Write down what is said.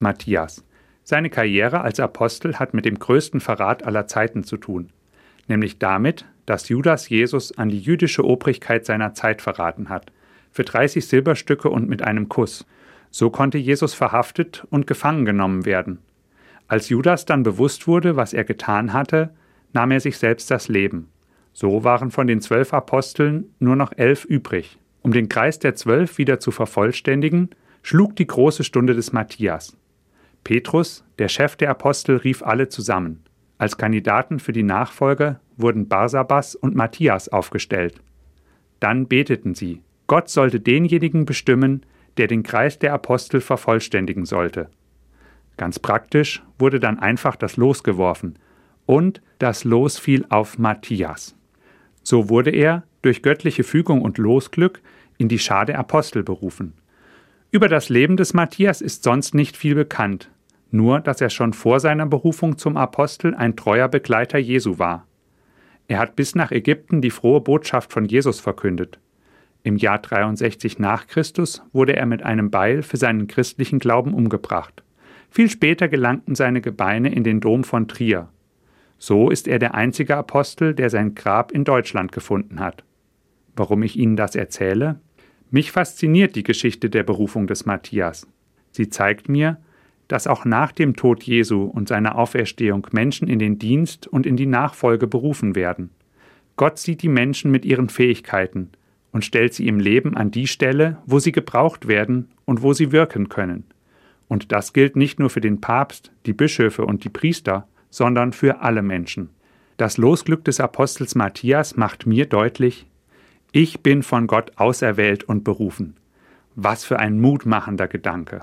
Matthias. Seine Karriere als Apostel hat mit dem größten Verrat aller Zeiten zu tun, nämlich damit, dass Judas Jesus an die jüdische Obrigkeit seiner Zeit verraten hat, für 30 Silberstücke und mit einem Kuss. So konnte Jesus verhaftet und gefangen genommen werden. Als Judas dann bewusst wurde, was er getan hatte, nahm er sich selbst das Leben. So waren von den zwölf Aposteln nur noch elf übrig. Um den Kreis der Zwölf wieder zu vervollständigen, schlug die große Stunde des Matthias. Petrus, der Chef der Apostel, rief alle zusammen. Als Kandidaten für die Nachfolge wurden Barsabas und Matthias aufgestellt. Dann beteten sie, Gott sollte denjenigen bestimmen, der den Kreis der Apostel vervollständigen sollte. Ganz praktisch wurde dann einfach das Los geworfen, und das Los fiel auf Matthias. So wurde er, durch göttliche Fügung und Losglück, in die Schar der Apostel berufen. Über das Leben des Matthias ist sonst nicht viel bekannt, nur dass er schon vor seiner Berufung zum Apostel ein treuer Begleiter Jesu war. Er hat bis nach Ägypten die frohe Botschaft von Jesus verkündet. Im Jahr 63 nach Christus wurde er mit einem Beil für seinen christlichen Glauben umgebracht. Viel später gelangten seine Gebeine in den Dom von Trier. So ist er der einzige Apostel, der sein Grab in Deutschland gefunden hat. Warum ich Ihnen das erzähle? Mich fasziniert die Geschichte der Berufung des Matthias. Sie zeigt mir, dass auch nach dem Tod Jesu und seiner Auferstehung Menschen in den Dienst und in die Nachfolge berufen werden. Gott sieht die Menschen mit ihren Fähigkeiten und stellt sie im Leben an die Stelle, wo sie gebraucht werden und wo sie wirken können. Und das gilt nicht nur für den Papst, die Bischöfe und die Priester, sondern für alle Menschen. Das Losglück des Apostels Matthias macht mir deutlich, ich bin von Gott auserwählt und berufen. Was für ein mutmachender Gedanke.